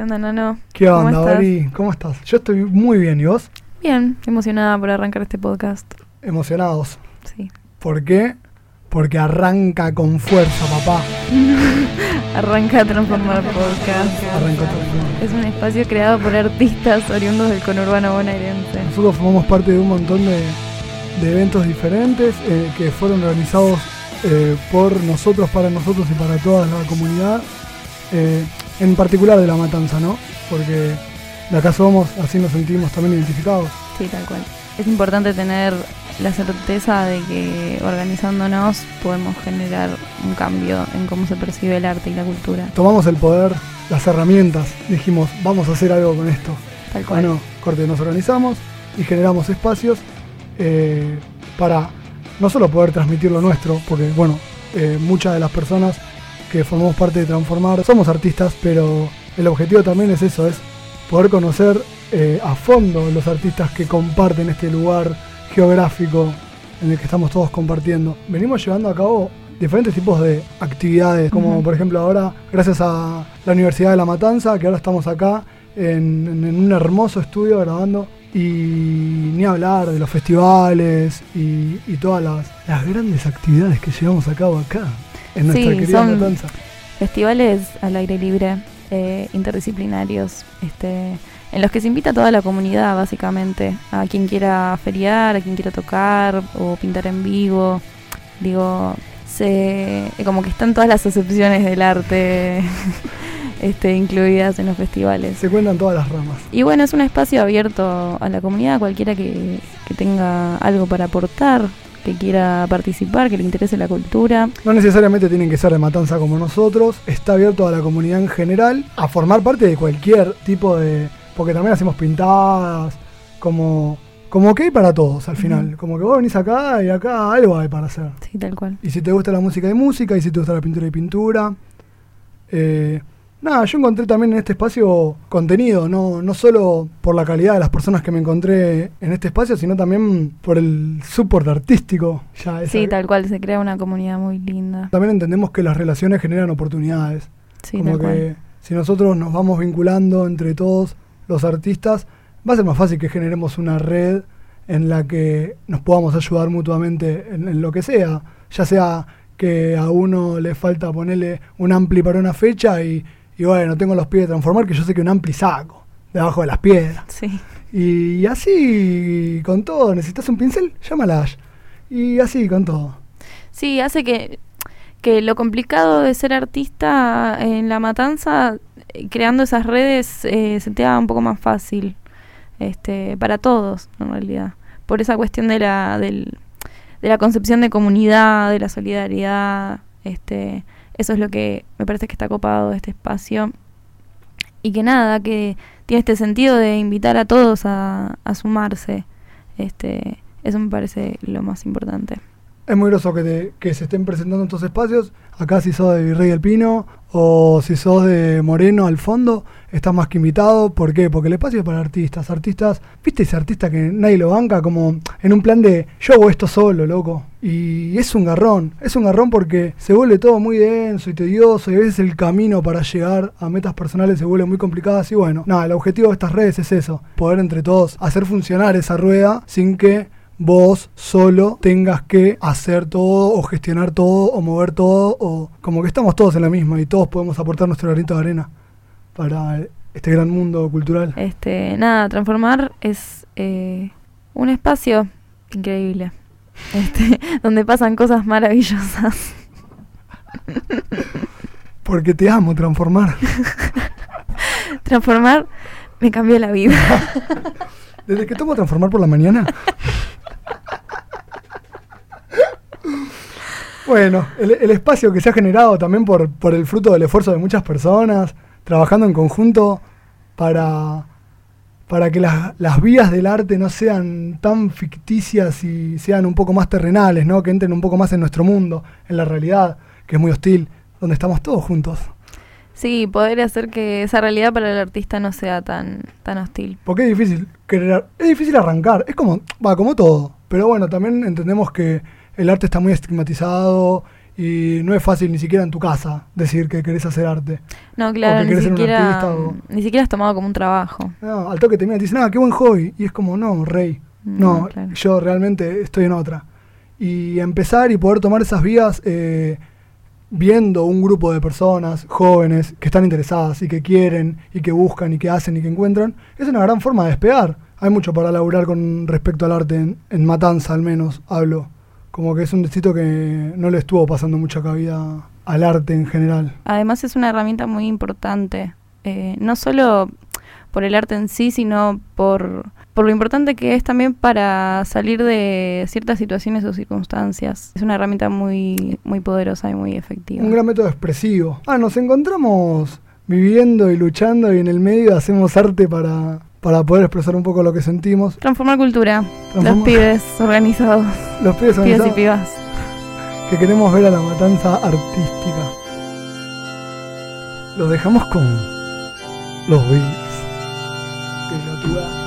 ¿Qué onda, Nano? ¿Qué ¿Cómo onda, estás? Ori? ¿Cómo estás? Yo estoy muy bien, ¿y vos? Bien, emocionada por arrancar este podcast. Emocionados. Sí. ¿Por qué? Porque arranca con fuerza, papá. Arranca a transformar podcast. Arranca todo. Es un espacio creado por artistas oriundos del conurbano bonaerense. Nosotros formamos parte de un montón de, de eventos diferentes eh, que fueron organizados eh, por nosotros, para nosotros y para toda la comunidad. eh, en particular de La Matanza, ¿no? Porque de acá somos, así nos sentimos también identificados. Sí, tal cual. Es importante tener la certeza de que organizándonos podemos generar un cambio en cómo se percibe el arte y la cultura. Tomamos el poder, las herramientas, dijimos, vamos a hacer algo con esto. Tal cual. Bueno, corte, nos organizamos y generamos espacios eh, para no solo poder transmitir lo nuestro, porque bueno, eh, muchas de las personas que formamos parte de Transformar. Somos artistas, pero el objetivo también es eso, es poder conocer eh, a fondo los artistas que comparten este lugar geográfico en el que estamos todos compartiendo. Venimos llevando a cabo diferentes tipos de actividades, como por ejemplo ahora, gracias a la Universidad de La Matanza, que ahora estamos acá en, en- en un hermoso estudio grabando, y ni hablar de los festivales y, y todas las, las grandes actividades que llevamos a cabo acá, en nuestra Sí, querida son- Matanza. Festivales al aire libre, eh, interdisciplinarios, este, en los que se invita a toda la comunidad, básicamente, a quien quiera feriar, a quien quiera tocar o pintar en vivo. Digo, se, como que están todas las acepciones del arte este, incluidas en los festivales. Se cuentan todas las ramas. Y bueno, es un espacio abierto a la comunidad, cualquiera que, que tenga algo para aportar, que quiera participar, que le interese la cultura. No necesariamente tienen que ser de Matanza como nosotros, está abierto a la comunidad en general a formar parte de cualquier tipo de... Porque también hacemos pintadas, como, como que hay para todos al final. Como que vos venís acá y acá algo hay para hacer. Sí, tal cual. Y si te gusta la música hay música, y si te gusta la pintura hay pintura. Eh, nada, yo encontré también en este espacio contenido, no, no solo por la calidad de las personas que me encontré en este espacio, sino también por el support artístico. Ya Sí, tal cual, se crea una comunidad muy linda. también entendemos que las relaciones generan oportunidades. Sí, como tal que cual. si nosotros nos vamos vinculando entre todos los artistas, va a ser más fácil que generemos una red en la que nos podamos ayudar mutuamente en, en lo que sea. Ya sea que a uno le falta ponerle un ampli para una fecha y, y bueno, tengo los pies de transformar, que yo sé que un ampli saco debajo de las piedras. Sí, Y así con todo, necesitas un pincel, llámala. Y así con todo. sí, hace que, que lo complicado de ser artista en la matanza, eh, creando esas redes, eh, se te haga un poco más fácil. Este, para todos, en realidad. Por esa cuestión de la, del, de la concepción de comunidad, de la solidaridad, este, eso es lo que me parece que está copado este espacio. Y que nada, que tiene este sentido de invitar a todos a, sumarse. Este, eso me parece lo más importante. Es muy groso que, que se estén presentando estos espacios. Acá si sos de Virrey del Pino o si sos de Moreno al fondo, estás más que invitado. ¿Por qué? Porque el espacio es para artistas. Artistas, ¿viste ese artista que nadie lo banca? Como en un plan de yo hago esto solo, loco. Y es un garrón. Es un garrón porque se vuelve todo muy denso y tedioso y a veces el camino para llegar a metas personales se vuelve muy complicado. Y bueno, nada, el objetivo de estas redes es eso. Poder entre todos hacer funcionar esa rueda sin que vos solo tengas que hacer todo o gestionar todo o mover todo o como que estamos todos en la misma y todos podemos aportar nuestro granito de arena para este gran mundo cultural. Este, nada, transformar es eh, un espacio increíble. Este, donde pasan cosas maravillosas. Porque te amo transformar. Transformar me cambió la vida. Desde que tomo transformar por la mañana. Bueno, el, el espacio que se ha generado también por, por el fruto del esfuerzo de muchas personas, trabajando en conjunto para, para que las, las vías del arte no sean tan ficticias y sean un poco más terrenales, ¿no? que entren un poco más en nuestro mundo, en la realidad, que es muy hostil, donde estamos todos juntos. Sí, poder hacer que esa realidad para el artista no sea tan, tan hostil. Porque es difícil querer, es difícil arrancar, es como, va, como todo. Pero bueno, también entendemos que el arte está muy estigmatizado y no es fácil ni siquiera en tu casa decir que querés hacer arte. No, claro, que ni querés ser un siquiera, artista o- ni siquiera has tomado como un trabajo. No, al toque te miran y te dicen, ah, qué buen hobby. Y es como, no, rey. No, claro. yo realmente estoy en otra. Y empezar y poder tomar esas vías eh, viendo un grupo de personas jóvenes que están interesadas y que quieren y que buscan y que hacen y que encuentran, es una gran forma de despegar. Hay mucho para laburar con respecto al arte, en, en Matanza al menos, hablo. Como que es un distrito que no le estuvo pasando mucha cabida al arte en general. Además es una herramienta muy importante, eh, no solo por el arte en sí, sino por, por lo importante que es también para salir de ciertas situaciones o circunstancias. Es una herramienta muy, muy poderosa y muy efectiva. Un gran método expresivo. Ah, nos encontramos viviendo y luchando y en el medio hacemos arte para, para poder expresar un poco lo que sentimos. Transformar cultura. Los Transforma- pibes organizados. Los pibes Pibes y organizados pibas. que queremos ver a la matanza artística. Los dejamos con los beats. Pelotuda.